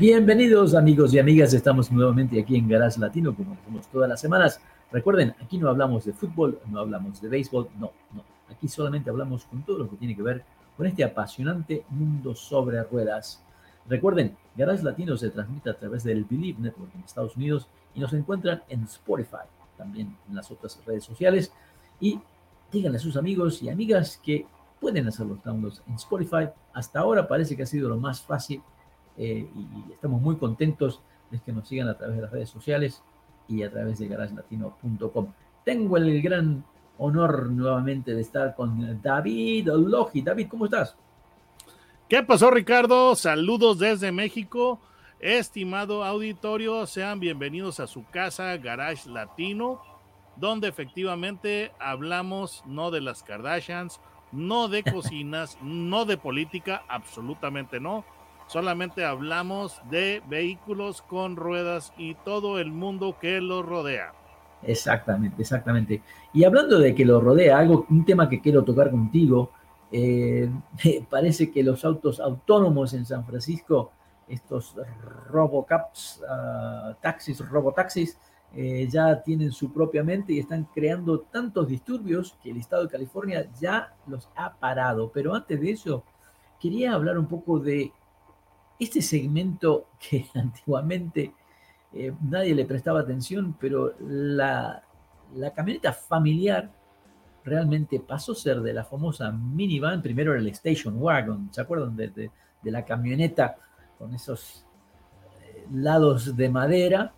Bienvenidos amigos y amigas, estamos nuevamente aquí en Garage Latino como hacemos todas las semanas. Recuerden, aquí no hablamos de fútbol, no hablamos de béisbol, no, no. Aquí solamente hablamos con todo lo que tiene que ver con este apasionante mundo sobre ruedas. Recuerden, Garage Latino se transmite a través del Believe Network en Estados Unidos y nos encuentran en Spotify, también en las otras redes sociales. Y díganle a sus amigos y amigas que pueden hacer los downloads en Spotify. Hasta ahora parece que ha sido lo más fácil eh, y estamos muy contentos de que nos sigan a través de las redes sociales y a través de garagelatino.com. Tengo el gran honor nuevamente de estar con David Logi. David, ¿cómo estás? ¿Qué pasó, Ricardo? Saludos desde México. Estimado auditorio, sean bienvenidos a su casa Garage Latino, donde efectivamente hablamos no de las Kardashians, no de cocinas, no de política, absolutamente no solamente hablamos de vehículos con ruedas y todo el mundo que los rodea. Exactamente, exactamente. Y hablando de que lo rodea, algo, un tema que quiero tocar contigo, eh, parece que los autos autónomos en San Francisco, estos robocaps, uh, taxis, robotaxis, eh, ya tienen su propia mente y están creando tantos disturbios que el estado de California ya los ha parado. Pero antes de eso, quería hablar un poco de este segmento que antiguamente eh, nadie le prestaba atención, pero la, camioneta familiar realmente pasó a ser de la famosa minivan, primero era el station wagon, ¿se acuerdan de, la camioneta con esos eh, lados de madera?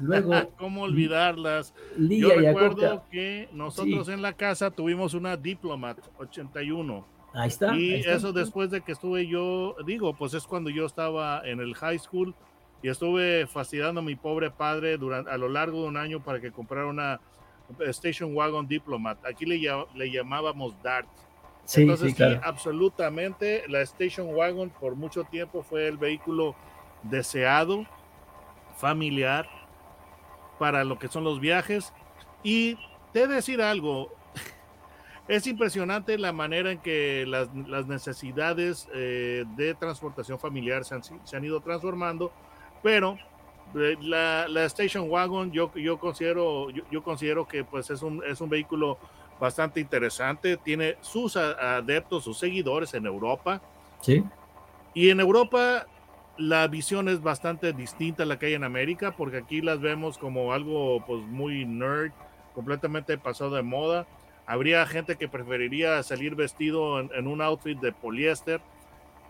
Luego, ¿Cómo olvidarlas? Yo recuerdo que nosotros en la casa tuvimos una Diplomat 81 Ahí está. Y eso después de que estuve yo, digo, pues es cuando yo estaba en el high school y estuve fastidiando a mi pobre padre durante, a lo largo de un año para que comprara una Station Wagon Diplomat. Aquí le, le llamábamos Dart. Sí, Entonces, sí, absolutamente, la Station Wagon por mucho tiempo fue el vehículo deseado, familiar, para lo que son los viajes. Y te decir algo, es impresionante la manera en que las, necesidades eh, de transportación familiar se han, ido transformando, pero eh, la, Station Wagon yo, yo, considero, yo, considero que pues es un, es un vehículo bastante interesante, tiene sus adeptos, sus seguidores en Europa. Sí. Y en Europa la visión es bastante distinta a la que hay en América, porque aquí las vemos como algo pues muy nerd, completamente pasado de moda Habría gente que preferiría salir vestido en, un outfit de poliéster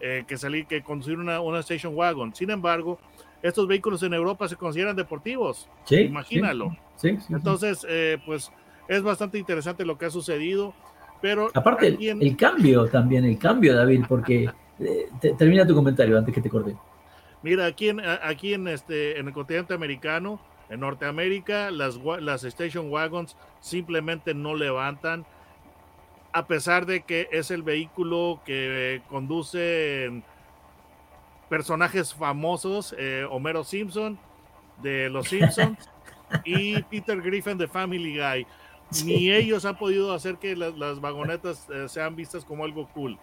eh, que salir que conducir una, una, station wagon. Sin embargo, estos vehículos en Europa se consideran deportivos. Sí, Imagínalo. Sí, Entonces, eh, pues es bastante interesante lo que ha sucedido. Pero aparte, el, cambio también, el cambio, David, porque eh, termina tu comentario antes que te corte. Mira, aquí en, aquí en, este, en el continente americano, en Norteamérica, las, las station wagons simplemente no levantan, a pesar de que es el vehículo que conduce personajes famosos, eh, Homero Simpson de Los Simpsons y Peter Griffin de Family Guy. Ni ellos han podido hacer que las, vagonetas eh, sean vistas como algo cool.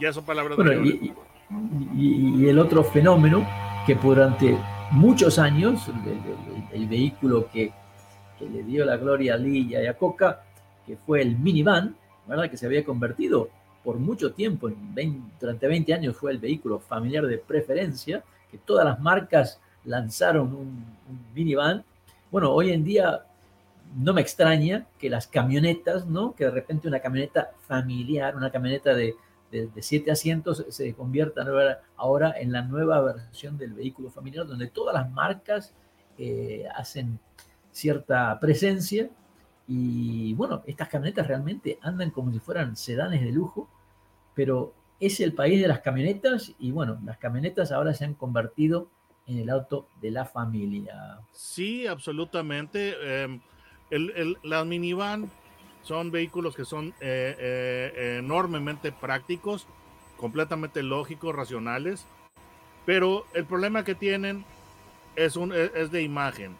Ya son palabras de y, y, el otro fenómeno que durante muchos años, el, vehículo que, le dio la gloria a Lee y a Coca, que fue el minivan, ¿verdad? que se había convertido por mucho tiempo, durante 20 años fue el vehículo familiar de preferencia, que todas las marcas lanzaron un, minivan. Bueno, hoy en día no me extraña que las camionetas, ¿no? Que de repente una camioneta familiar, una camioneta de, de, siete asientos se convierta ahora en la nueva versión del vehículo familiar, donde todas las marcas eh, hacen cierta presencia. Y bueno, estas camionetas realmente andan como si fueran sedanes de lujo, pero es el país de las camionetas y bueno, las camionetas ahora se han convertido en el auto de la familia. Sí, absolutamente. Em, el, las minivan son vehículos que son eh, eh, enormemente prácticos, completamente lógicos, racionales, pero el problema que tienen es, un, e, es de imagen.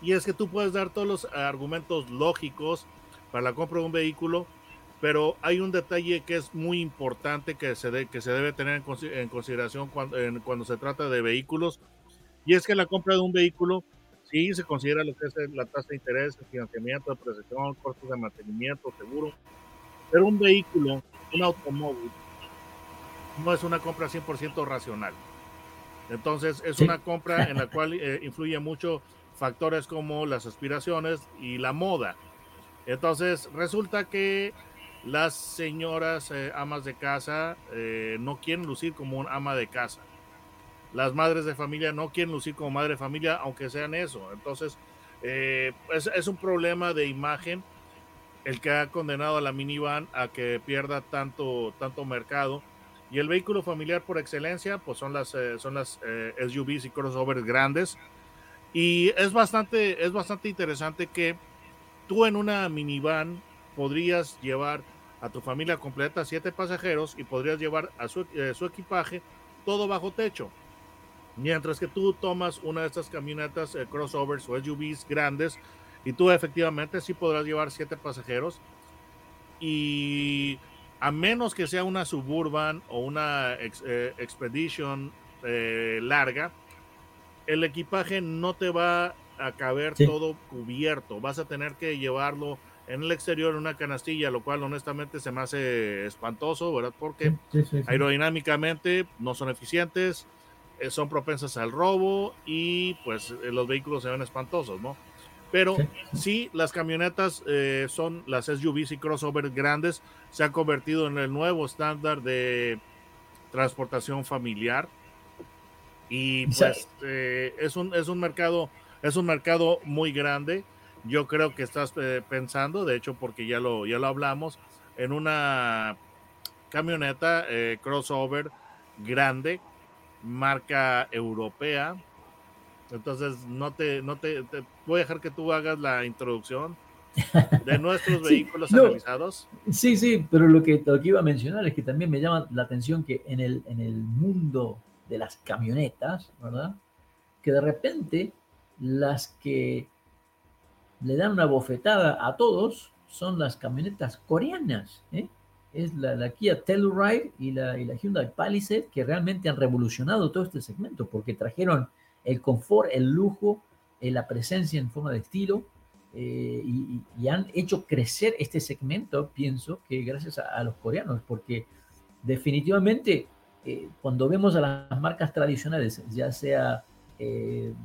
Y es que tú puedes dar todos los argumentos lógicos para la compra de un vehículo, pero hay un detalle que es muy importante que se, que se debe tener en, consideración cuando, cuando, se trata de vehículos, y es que la compra de un vehículo sí se considera lo que es la tasa de interés, el financiamiento, depreciación, costos de mantenimiento, seguro, pero un vehículo, un automóvil, no es una compra 100% racional. Entonces es una compra en la cual eh, influye mucho factores como las aspiraciones y la moda. Entonces resulta que las señoras eh, amas de casa eh, no quieren lucir como un ama de casa. Las madres de familia no quieren lucir como madre de familia, aunque sean eso. Entonces, es, es, un problema de imagen el que ha condenado a la minivan a que pierda tanto, tanto mercado y el vehículo familiar por excelencia, pues son las, eh, son las eh, SUVs y crossovers grandes. Y es bastante, es bastante interesante que tú en una minivan podrías llevar a tu familia completa, siete pasajeros, y podrías llevar a su, eh, su equipaje todo bajo techo. Mientras que tú tomas una de estas camionetas crossovers o SUVs grandes, y tú efectivamente sí podrás llevar siete pasajeros. Y a menos que sea una suburban o una eh, expedition eh, larga, el equipaje no te va a caber todo cubierto. Vas a tener que llevarlo en el exterior en una canastilla, lo cual honestamente se me hace espantoso, ¿verdad? Porque aerodinámicamente no son eficientes, eh, son propensas al robo y pues los vehículos se ven espantosos, ¿no? Pero sí, las camionetas eh, son las SUVs y crossovers grandes, se han convertido en el nuevo estándar de transportación familiar. Y pues eh, es, un, es un mercado, es un mercado muy grande. Yo creo que estás eh, pensando, de hecho, porque ya lo, ya lo hablamos, en una camioneta crossover grande, marca europea, entonces, no te, no te, voy a dejar que tú hagas la introducción de nuestros vehículos analizados. Sí, sí, pero lo que, lo que iba a mencionar es que también me llama la atención que en el, en el mundo de las camionetas, ¿verdad? Que de repente las que le dan una bofetada a todos son las camionetas coreanas, ¿eh? Es la, la, Kia Telluride y la, y la Hyundai Palisade que realmente han revolucionado todo este segmento porque trajeron el confort, el lujo, eh, la presencia en forma de estilo, eh, y, han hecho crecer este segmento, pienso que gracias a, los coreanos, porque definitivamente eh, cuando vemos a las marcas tradicionales, ya sea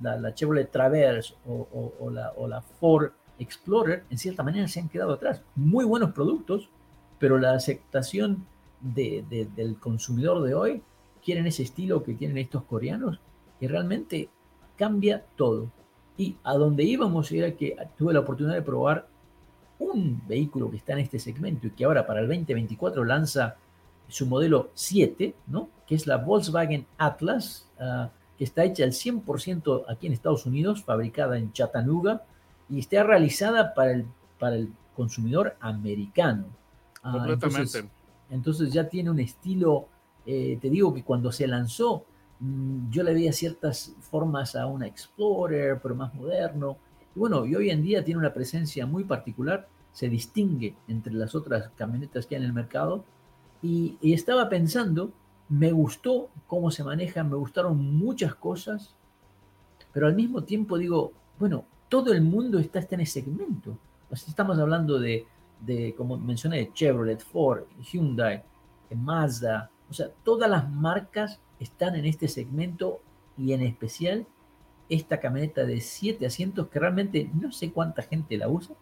la, Chevrolet Traverse o, la, Ford Explorer, en cierta manera se han quedado atrás. Muy buenos productos, pero la aceptación del consumidor de hoy quieren ese estilo que tienen estos coreanos y realmente cambia todo. Y a donde íbamos era que tuve la oportunidad de probar un vehículo que está en este segmento y que ahora para el 2024 lanza su modelo 7, ¿no? que es la Volkswagen Atlas, ah, que está hecha al 100% aquí en Estados Unidos, fabricada en Chattanooga y está realizada para el, para el consumidor americano. Ah, Completamente. entonces, ya tiene un estilo, eh, te digo que cuando se lanzó, Mm, yo le veía ciertas formas a una Explorer, pero más moderno. Y bueno, y hoy en día tiene una presencia muy particular, se distingue entre las otras camionetas que hay en el mercado. Y, estaba pensando, me gustó cómo se maneja, me gustaron muchas cosas, pero al mismo tiempo digo, bueno, todo el mundo está, en ese segmento. estamos hablando de, de, como mencioné, Chevrolet, Ford, Hyundai, Mazda, o sea, todas las marcas están en este segmento y en especial esta camioneta de 7 asientos que realmente no sé cuánta gente la usa,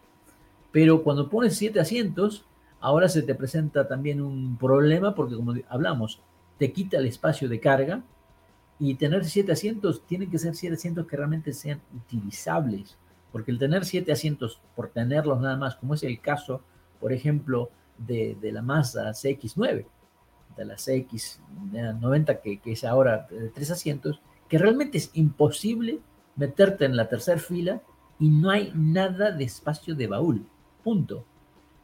pero cuando pones 7 asientos, ahora se te presenta también un problema porque como hablamos, te quita el espacio de carga y tener 7 asientos tienen que ser 7 asientos que realmente sean utilizables, porque el tener 7 asientos por tenerlos nada más, como es el caso, por ejemplo, de, de la Mazda CX9, de la CX90, que, que es ahora de tres asientos, que realmente es imposible meterte en la tercera fila y no hay nada de espacio de baúl. Punto.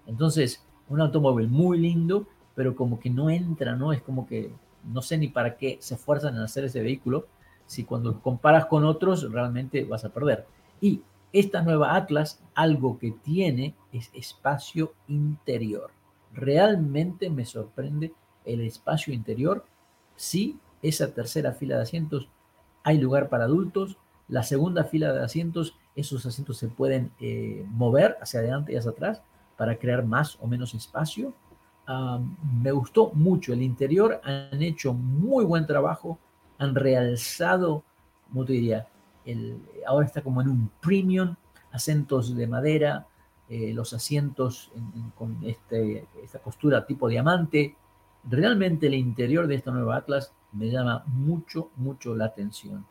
Entonces, un automóvil muy lindo, pero como que no entra, ¿no? Es como que no sé ni para qué se esfuerzan en hacer ese vehículo, si cuando lo comparas con otros realmente vas a perder. Y esta nueva Atlas, algo que tiene es espacio interior. Realmente me sorprende el espacio interior. Sí, esa tercera fila de asientos hay lugar para adultos. La segunda fila de asientos, esos asientos se pueden eh, mover hacia adelante y hacia atrás para crear más o menos espacio. me gustó mucho el interior, han hecho muy buen trabajo, han realzado, ¿cómo te diría? El, ahora está como en un premium, acentos de madera, eh, los asientos con este, esta costura tipo diamante. Realmente el interior de esta nueva Atlas me llama mucho, mucho la atención.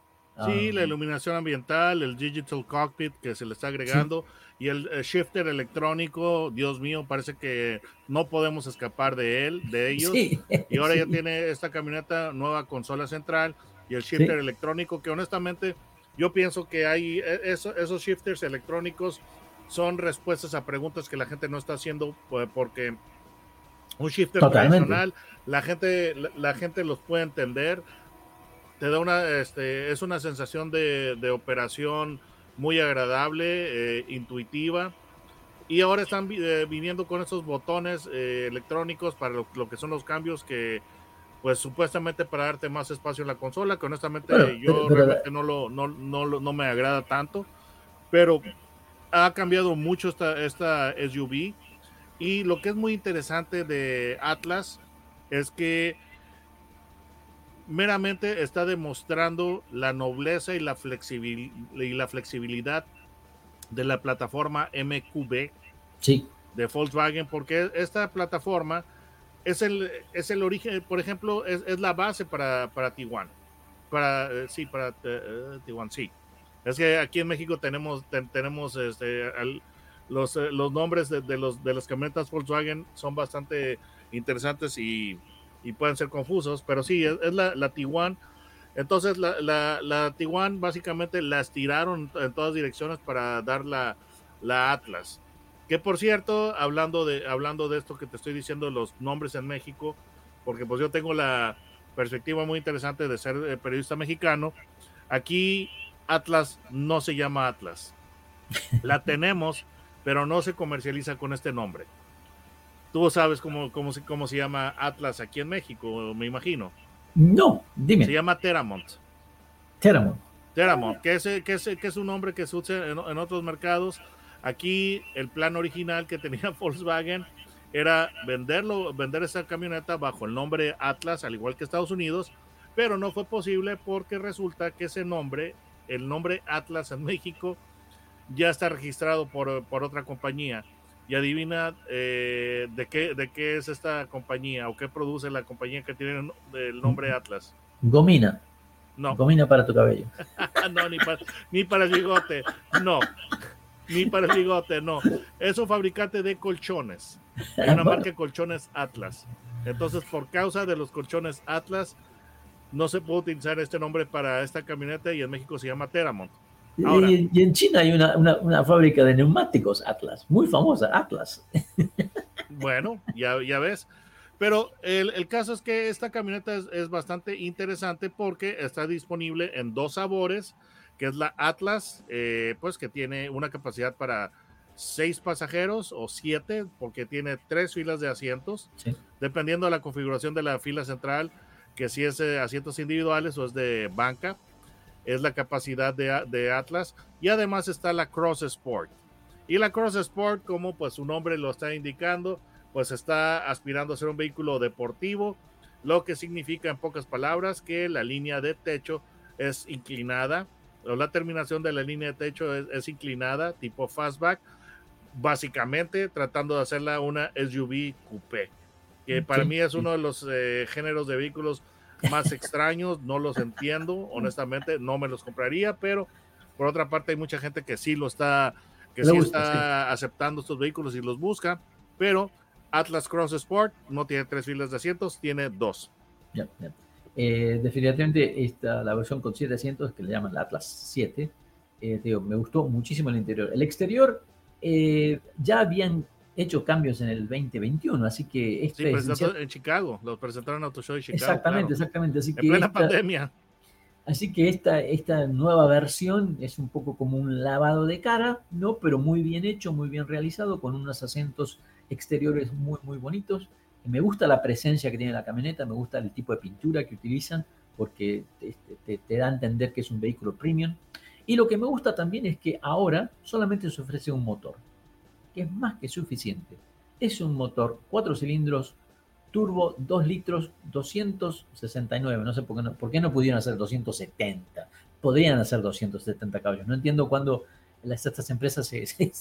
Sí, la iluminación ambiental, el digital cockpit que se le está agregando y el, shifter electrónico, Dios mío, parece que no podemos escapar de él, de ellos. Y ahora ya tiene esta camioneta nueva consola central y el shifter electrónico que honestamente yo pienso que hay e, esos shifters electrónicos son respuestas a preguntas que la gente no está haciendo pues, porque un shifter tradicional la gente la gente los puede entender te da una, este, es una sensación de, operación muy agradable, eh, intuitiva. Y ahora están eh, viniendo con esos botones eh, electrónicos para lo, que son los cambios que, pues supuestamente para darte más espacio en la consola, que honestamente yo realmente no, lo, no, no, no, me agrada tanto, pero ha cambiado mucho esta, esta SUV. Y lo que es muy interesante de Atlas es que meramente está demostrando la nobleza y la, y la flexibilidad de la plataforma MQB sí. de Volkswagen, porque esta plataforma es el, es el origen, por ejemplo, es, la base para, para Tijuana. Para, eh, sí, para eh, Tijuana, sí. Es que aquí en México tenemos, tenemos este, los, los nombres de, los, de las camionetas Volkswagen son bastante interesantes y y pueden ser confusos, pero sí, es, la, la. Entonces, la, la, la Tiguan básicamente la estiraron en todas direcciones para dar la, la Atlas. Que por cierto, hablando de, hablando de esto que te estoy diciendo, los nombres en México, porque pues yo tengo la perspectiva muy interesante de ser eh, periodista mexicano, aquí Atlas no se llama Atlas. La tenemos, pero no se comercializa con este nombre. Tú sabes cómo, cómo, se, cómo se llama Atlas aquí en México, me imagino. No, dime. Se llama Teramont. Teramont. Teramont, que es, que es, que es un nombre que se usa en, otros mercados. Aquí el plan original que tenía Volkswagen era venderlo, vender esa camioneta bajo el nombre Atlas, al igual que Estados Unidos, pero no fue posible porque resulta que ese nombre, el nombre Atlas en México, ya está registrado por, por otra compañía y adivina eh, de, qué, de qué es esta compañía o qué produce la compañía que tiene el nombre Atlas. Gomina. No. Gomina para tu cabello. no, ni para, ni para el bigote. No. Ni para el bigote, no. Es un fabricante de colchones. Hay una marca de colchones Atlas. Entonces, por causa de los colchones Atlas, no se puede utilizar este nombre para esta camioneta y en México se llama Teramont y, en China hay una, una, fábrica de neumáticos Atlas, muy famosa, Atlas. Bueno, ya, ya ves. Pero el, el, caso es que esta camioneta es, es, bastante interesante porque está disponible en dos sabores, que es la Atlas, eh, pues que tiene una capacidad para seis pasajeros o siete, porque tiene tres filas de asientos, dependiendo de la configuración de la fila central, que si es de asientos individuales o es de banca es la capacidad de, Atlas. Y además está la Cross Sport. Y la Cross Sport, como pues su nombre lo está indicando, pues está aspirando a ser un vehículo deportivo, lo que significa en pocas palabras que la línea de techo es inclinada, la terminación de la línea de techo es, inclinada, tipo fastback, básicamente tratando de hacerla una SUV coupé, que para mí es uno de los eh, géneros de vehículos más extraños, no los entiendo, honestamente, no me los compraría, pero por otra parte hay mucha gente que sí lo está, que sí está aceptando estos vehículos y los busca, pero Atlas Cross Sport no tiene tres filas de asientos, tiene dos. Eh, definitivamente esta, la versión con 7 asientos, que le llaman la Atlas 7, eh, digo, me gustó muchísimo el interior. El exterior eh, ya habían hecho cambios en el 2021, así que este sí, en Chicago, los presentaron en Auto Show de Chicago. Exactamente, exactamente. Así en que plena pandemia. Así que esta, esta nueva versión es un poco como un lavado de cara, ¿no? Pero muy bien hecho, muy bien realizado, con unos asientos exteriores muy, muy bonitos. Me gusta la presencia que tiene la camioneta, me gusta el tipo de pintura que utilizan, porque te, te da a entender que es un vehículo premium. Y lo que me gusta también es que ahora solamente se ofrece un motor, que es más que suficiente. Es un motor cuatro cilindros turbo 2 litros 269. No sé por qué no, por qué no pudieron hacer 270. Podrían hacer 270 caballos. No entiendo cuándo las, estas empresas se,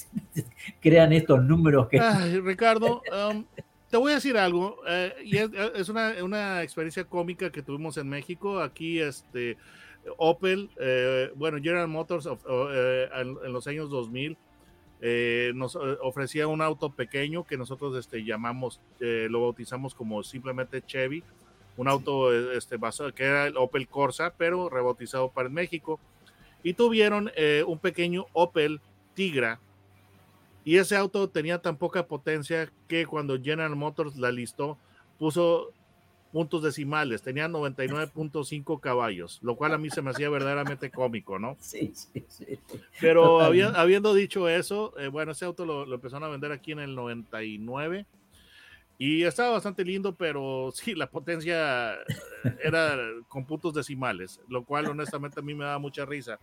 crean estos números que... Ricardo, um, te voy a decir algo. Eh, y es, una, una, experiencia cómica que tuvimos en México. Aquí, este, Opel, eh, bueno, General Motors eh, en, los años 2000 eh, nos ofrecía un auto pequeño que nosotros este, llamamos, lo bautizamos como simplemente Chevy, un auto este, basado, que era el Opel Corsa, pero rebautizado para México. Y tuvieron un pequeño Opel Tigra, y ese auto tenía tan poca potencia que cuando General Motors la listó, puso puntos decimales, tenía 99.5 caballos, lo cual a mí se me hacía verdaderamente cómico, ¿no? Sí, sí, sí. Pero habiendo dicho eso, eh, bueno, ese auto lo, empezaron a vender aquí en el 99 y estaba bastante lindo, pero sí, la potencia eh, era con puntos decimales, lo cual honestamente a mí me da mucha risa.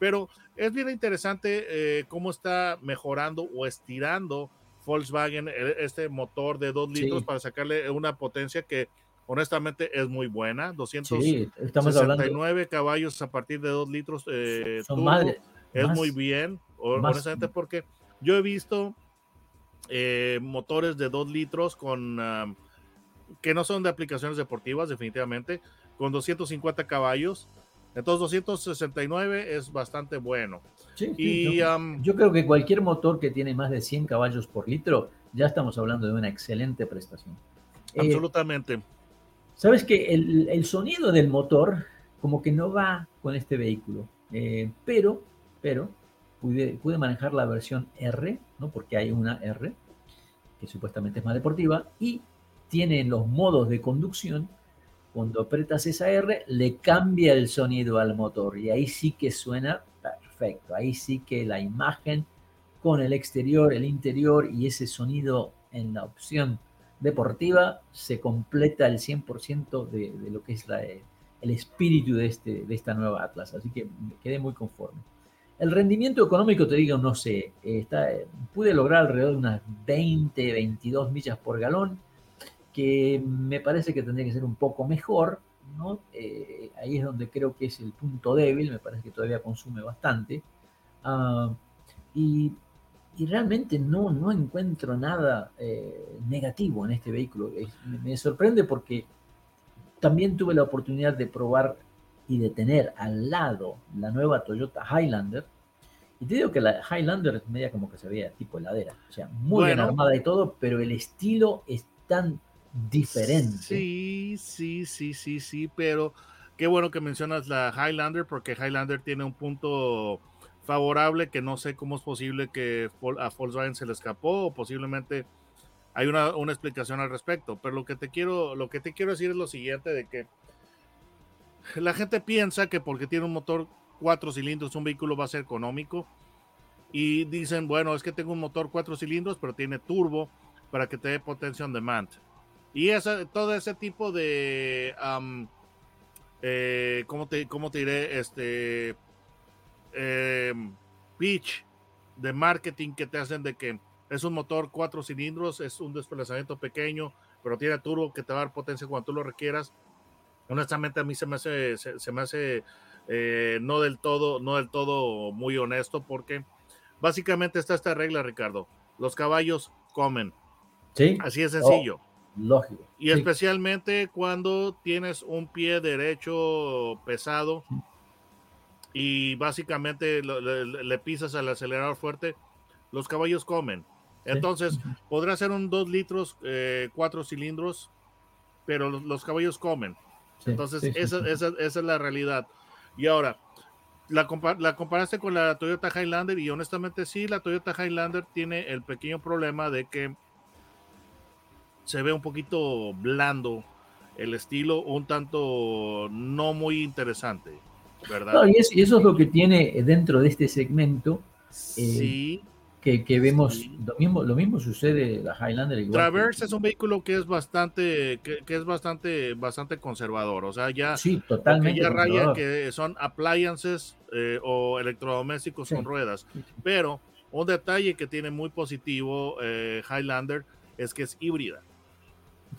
Pero es bien interesante eh, cómo está mejorando o estirando Volkswagen este motor de 2 litros para sacarle una potencia que honestamente es muy buena. 269 caballos a partir de 2 litros. Eh, es muy bien, honestamente, porque yo he visto eh, motores de 2 litros con que no son de aplicaciones deportivas, definitivamente, con 250 caballos. Entonces 269 es bastante bueno. y, yo, creo que cualquier motor que tiene más de 100 caballos por litro, ya estamos hablando de una excelente prestación. Eh, Absolutamente. Sabes que el, sonido del motor como que no va con este vehículo, eh, pero, pero pude, pude, manejar la versión R, ¿no? porque hay una R que supuestamente es más deportiva y tiene los modos de conducción. Cuando apretas esa R, le cambia el sonido al motor y ahí sí que suena perfecto. Ahí sí que la imagen con el exterior, el interior y ese sonido en la opción deportiva se completa el 100% de, de, lo que es la, el espíritu de, este, de esta nueva Atlas. Así que me quedé muy conforme. El rendimiento económico, te digo, no sé, está, pude lograr alrededor de unas 20, 22 millas por galón, que me parece que tendría que ser un poco mejor, ¿no? Eh, ahí es donde creo que es el punto débil, me parece que todavía consume bastante. Uh, y y realmente no, no encuentro nada eh, negativo en este vehículo. me, sorprende porque también tuve la oportunidad de probar y de tener al lado la nueva Toyota Highlander. Y te digo que la Highlander es media como que se veía tipo heladera. O sea, muy bien armada y todo, pero el estilo es tan diferente. Sí, sí, sí, sí, sí, pero qué bueno que mencionas la Highlander porque Highlander tiene un punto favorable que no sé cómo es posible que a Volkswagen se le escapó o posiblemente hay una, una, explicación al respecto. Pero lo que te quiero, lo que te quiero decir es lo siguiente de que la gente piensa que porque tiene un motor cuatro cilindros un vehículo va a ser económico y dicen, bueno, es que tengo un motor cuatro cilindros pero tiene turbo para que te dé potencia on demand. Y esa, todo ese tipo de, eh, ¿cómo, te, ¿cómo te diré? Este, eh, pitch de marketing que te hacen de que es un motor cuatro cilindros, es un desplazamiento pequeño, pero tiene turbo que te va a dar potencia cuando tú lo requieras. Honestamente a mí se me hace, se, me hace eh, no del todo, no del todo muy honesto porque básicamente está esta regla, Ricardo. Los caballos comen. Sí. Así es sencillo. Oh, lógico. Y especialmente cuando tienes un pie derecho pesado y básicamente le, pisas al acelerador fuerte, los caballos comen. Entonces, podrá ser un 2 litros, 4 eh, cilindros, pero los, caballos comen. Entonces, esa, esa, es la realidad. Y ahora, la, la, comparaste con la Toyota Highlander y honestamente sí, la Toyota Highlander tiene el pequeño problema de que se ve un poquito blando el estilo, un tanto no muy interesante, ¿verdad? y, eso es lo que tiene dentro de este segmento. Eh, sí. que, vemos lo mismo lo mismo sucede la Highlander Traverse es un vehículo que es bastante que, es bastante bastante conservador o sea ya sí totalmente ya raya que son appliances eh, o electrodomésticos con ruedas pero un detalle que tiene muy positivo eh, Highlander es que es híbrida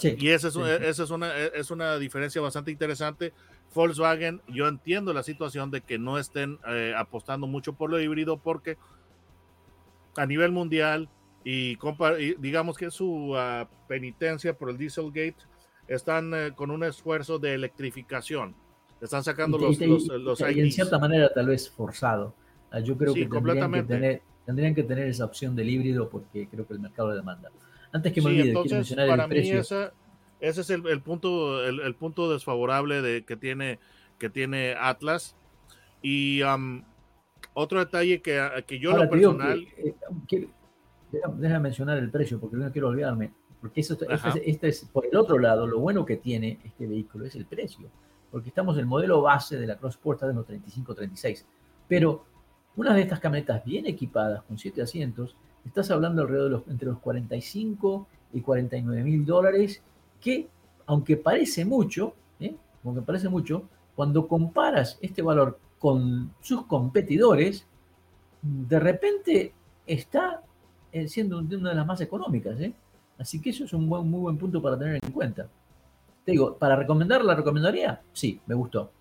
y esa es, esa es una es una diferencia bastante interesante Volkswagen yo entiendo la situación de que no estén eh, apostando mucho por lo híbrido porque a nivel mundial y, digamos que su ah, penitencia por el Dieselgate están eh, con un esfuerzo de electrificación. Están sacando los, los, y, en cierta manera tal vez forzado. Ah, yo creo que, tendrían que, tener, tendrían que tener esa opción del híbrido porque creo que el mercado lo demanda. Antes que me olvide, quiero mencionar para el precio. ese es el, punto, el, punto desfavorable de, que, tiene, que tiene Atlas. Y otro detalle que, que yo lo personal... Eh, déjame mencionar el precio porque no quiero olvidarme. Porque eso, este, este, es, por el otro lado, lo bueno que tiene este vehículo es el precio. Porque estamos en el modelo base de la Cross Sport de los 35-36. Pero una de estas camionetas bien equipadas con 7 asientos, estás hablando alrededor de los, entre los 45 y 49 mil dólares, que aunque parece mucho, ¿eh? aunque parece mucho, cuando comparas este valor con sus competidores, de repente está eh, siendo una de las más económicas. ¿eh? Así que eso es un muy buen punto para tener en cuenta. Te digo, ¿para recomendar la recomendaría? Sí, me gustó.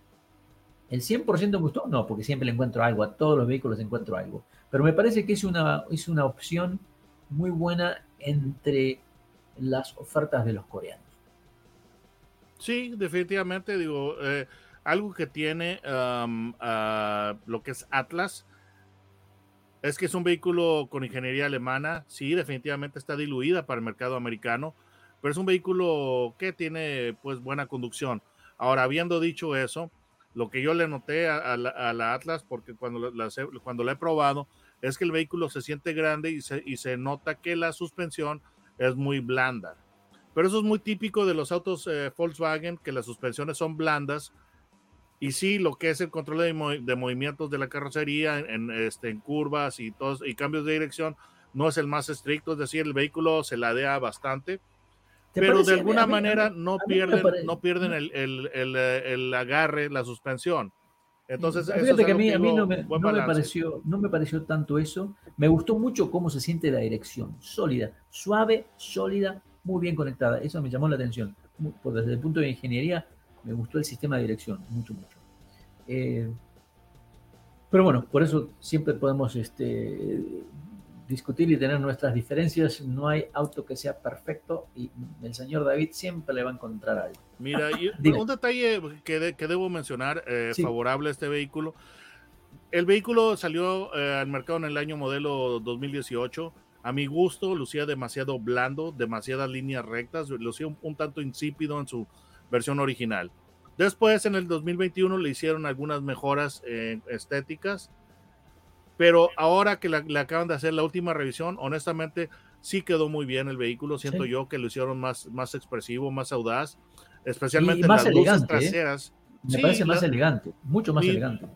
¿El 100% me gustó? No, porque siempre le encuentro algo, a todos los vehículos encuentro algo. Pero me parece que es una, es una opción muy buena entre las ofertas de los coreanos. Sí, definitivamente, digo, eh, algo que tiene lo que es Atlas es que es un vehículo con ingeniería alemana. Sí, definitivamente está diluida para el mercado americano, pero es un vehículo que tiene pues buena conducción. Ahora, habiendo dicho eso, lo que yo le noté a, la, Atlas, porque cuando la, cuando la he probado, es que el vehículo se siente grande y se, y se nota que la suspensión es muy blanda. Pero eso es muy típico de los autos eh, Volkswagen, que las suspensiones son blandas y sí, lo que es el control de, movimientos de la carrocería en, este, en curvas y, todos, y cambios de dirección no es el más estricto, es decir, el vehículo se ladea bastante, pero de alguna manera no, pierden, no pierden el, el, el, agarre, la suspensión. Entonces, Fíjate que a mí, a mí no, me, no, me, pareció, no me pareció tanto eso. Me gustó mucho cómo se siente la dirección, sólida, suave, sólida, muy bien conectada. Eso me llamó la atención. Pues desde el punto de ingeniería, me gustó el sistema de dirección, mucho, mucho. Eh, pero bueno, por eso siempre podemos este, discutir y tener nuestras diferencias. No hay auto que sea perfecto y el señor David siempre le va a encontrar algo. Mira, un detalle que, que, debo mencionar eh, favorable a este vehículo. El vehículo salió eh, al mercado en el año modelo 2018. A mi gusto, lucía demasiado blando, demasiadas líneas rectas, lucía un tanto insípido en su versión original. Después, en el 2021, le hicieron algunas mejoras estéticas, pero ahora que le acaban de hacer la última revisión, honestamente, sí quedó muy bien el vehículo. Siento yo que lo hicieron más, más expresivo, más audaz, especialmente más en las luces ¿eh? traseras. Me parece más elegante, mucho más elegante.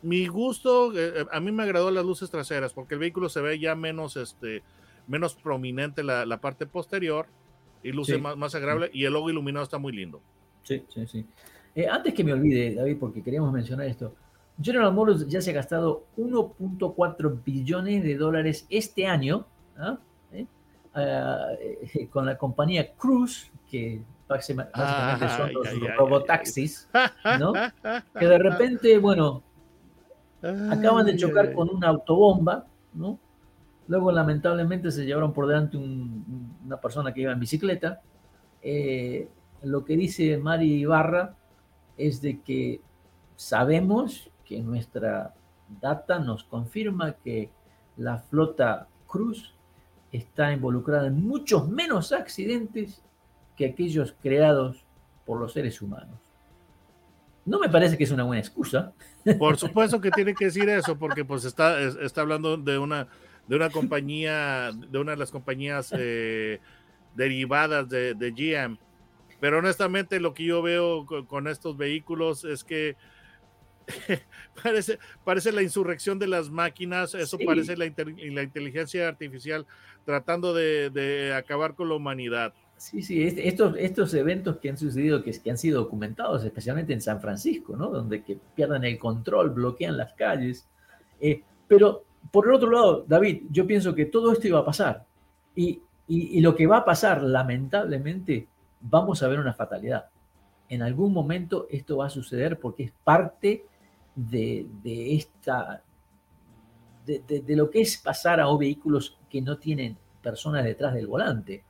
Mi gusto, eh, a mí me agradó las luces traseras porque el vehículo se ve ya menos, este, menos prominente la, la parte posterior y luce más, más agradable y el logo iluminado está muy lindo. Sí, sí, sí. Eh, antes que me olvide, David, porque queríamos mencionar esto, General Motors ya se ha gastado 1.4 billones de dólares este año ¿ah? ¿Eh? Ah, eh, con la compañía Cruise, que básicamente son los robotaxis, ¿no? que de repente, bueno, acaban de chocar con una autobomba, ¿no? Luego, lamentablemente, se llevaron por delante una persona que iba en bicicleta. Eh, lo que dice Mari Ibarra es de que sabemos que nuestra data nos confirma que la flota Cruz está involucrada en muchos menos accidentes que aquellos creados por los seres humanos. No me parece que es una buena excusa. Por supuesto que tiene que decir eso, porque pues está, está hablando de una, de una compañía, de una de las compañías eh, derivadas de, de, GM. Pero honestamente lo que yo veo con, estos vehículos es que parece, parece la insurrección de las máquinas, eso parece la, la, inteligencia artificial tratando de, de acabar con la humanidad. Sí, sí, estos, estos eventos que han sucedido, que, que, han sido documentados, especialmente en San Francisco, ¿no? Donde que pierden el control, bloquean las calles. Eh, pero por el otro lado, David, yo pienso que todo esto iba a pasar. Y, y, lo que va a pasar, lamentablemente, vamos a ver una fatalidad. En algún momento esto va a suceder porque es parte de, de esta, de, de, lo que es pasar a vehículos que no tienen personas detrás del volante.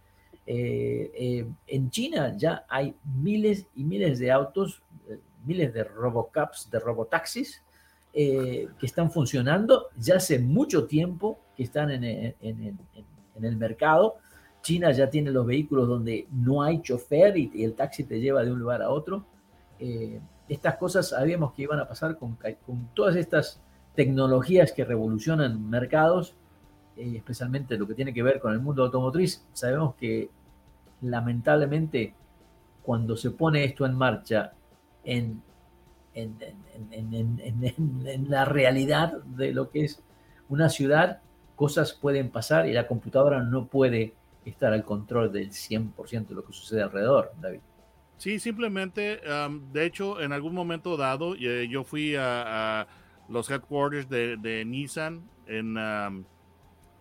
Eh, eh, en China ya hay miles y miles de autos, eh, miles de robocaps, de robotaxis, que están funcionando ya hace mucho tiempo que están en, el mercado. China ya tiene los vehículos donde no hay chofer y, el taxi te lleva de un lugar a otro. Estas cosas sabíamos que iban a pasar con, todas estas tecnologías que revolucionan mercados eh, especialmente lo que tiene que ver con el mundo automotriz, sabemos que lamentablemente cuando se pone esto en marcha en, la realidad de lo que es una ciudad, cosas pueden pasar y la computadora no puede estar al control del 100% de lo que sucede alrededor, David. Sí, simplemente, de hecho, en algún momento dado, eh, yo fui a, los headquarters de, Nissan en,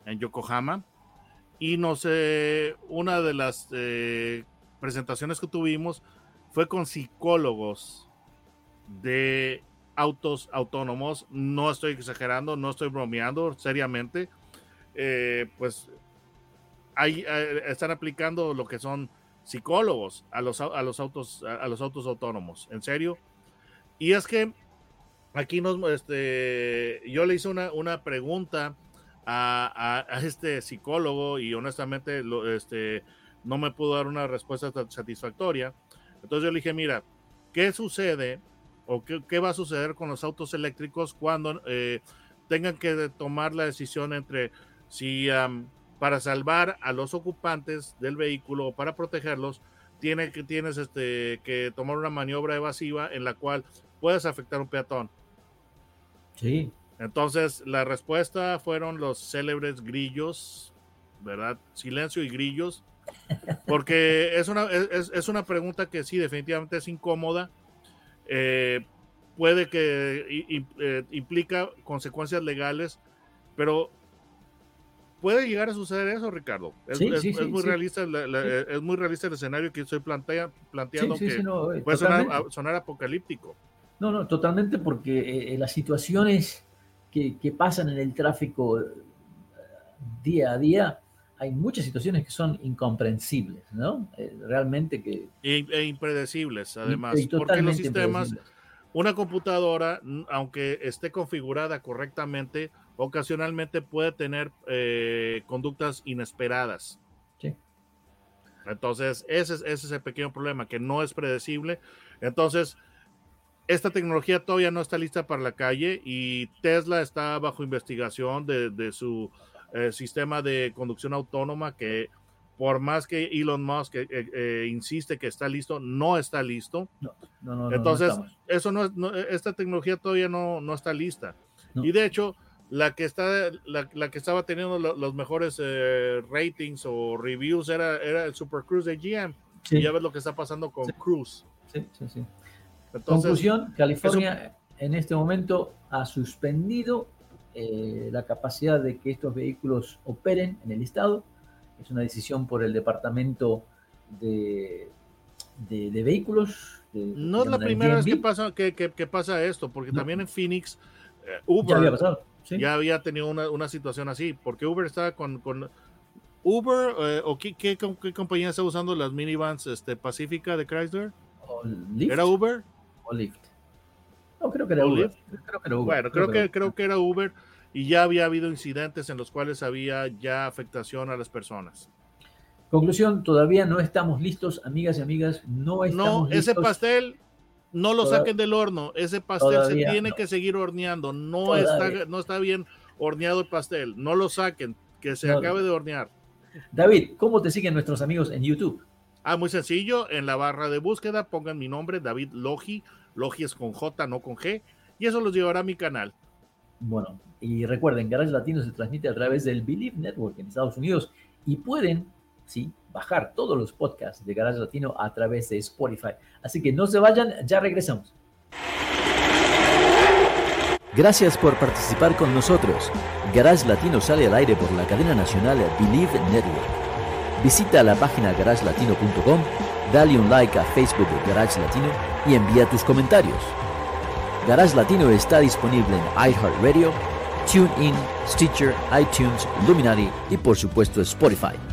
en Yokohama. Y no sé, una de las eh, presentaciones que tuvimos fue con psicólogos de autos autónomos. No estoy exagerando, no estoy bromeando seriamente. Eh, pues ahí están aplicando lo que son psicólogos a los, a los autos a, los autos autónomos. En serio. Y es que aquí nos, este, yo le hice una, una pregunta a, este psicólogo y honestamente este, no me pudo dar una respuesta satisfactoria. Entonces yo le dije, mira, ¿qué sucede o qué, va a suceder con los autos eléctricos cuando eh, tengan que tomar la decisión entre si para salvar a los ocupantes del vehículo o para protegerlos, tiene que, tienes este, que tomar una maniobra evasiva en la cual puedes afectar a un peatón? Sí. Entonces, la respuesta fueron los célebres grillos, ¿verdad? Silencio y grillos, porque es una, es, una pregunta que sí, definitivamente es incómoda. Eh, puede que eh, implica consecuencias legales, pero puede llegar a suceder eso, Ricardo. Es, muy realista es muy realista el escenario que estoy planteando que eh, puede sonar, apocalíptico. No, no, totalmente, porque las situaciones que, pasan en el tráfico eh, día a día, hay muchas situaciones que son incomprensibles, ¿no? Eh, realmente que... E, impredecibles, además, porque los sistemas, una computadora, aunque esté configurada correctamente, ocasionalmente puede tener eh, conductas inesperadas. Sí. Entonces, ese ese es el pequeño problema, que no es predecible. Entonces, esta tecnología todavía no está lista para la calle y Tesla está bajo investigación de, su eh, sistema de conducción autónoma que por más que Elon Musk eh, eh, insiste que está listo, no está listo. Entonces, eso no, esta tecnología todavía no, no está lista. Y de hecho, la que está, la, que estaba teniendo los mejores ratings o reviews era, era el Super Cruise de GM. Y ya ves lo que está pasando con Cruise. Sí, sí, sí. Conclusión, California en este momento ha suspendido eh, la capacidad de que estos vehículos operen en el estado. Es una decisión por el Departamento de, de, Vehículos. no es la primera vez que pasa, que, que, pasa esto, porque también en Phoenix eh, Uber ya, había tenido una, una, situación así, porque Uber estaba con... con Uber eh, o qué, qué, compañía está usando las minivans este, Pacífica de Chrysler? ¿Era Uber? o Lyft. No, creo que era Uber. Bueno, creo, que, creo que era Uber y ya había habido incidentes en los cuales había ya afectación a las personas. Conclusión, todavía no estamos listos, amigas y amigas, no estamos no, ese pastel No lo Toda- saquen del horno. Ese pastel Todavía se tiene no. que seguir horneando. No Todavía. está, no está bien horneado el pastel. No lo saquen. Que se No. acabe de hornear. David, ¿cómo te siguen nuestros amigos en YouTube? Ah, muy sencillo. En la barra de búsqueda pongan mi nombre, David Logi. Logi es con J, no con G. Y eso los llevará a mi canal. Bueno, y recuerden, Garage Latino se transmite a través del Believe Network en Estados Unidos y pueden, sí, bajar todos los podcasts de Garage Latino a través de Spotify. Así que no se vayan, ya regresamos. Gracias por participar con nosotros. Garage Latino sale al aire por la cadena nacional Believe Network. Visita la página garagelatino.com, dale un like a Facebook de Garage Latino y envía tus comentarios. Garage Latino está disponible en iHeartRadio, TuneIn, Stitcher, iTunes, Luminary y por supuesto Spotify.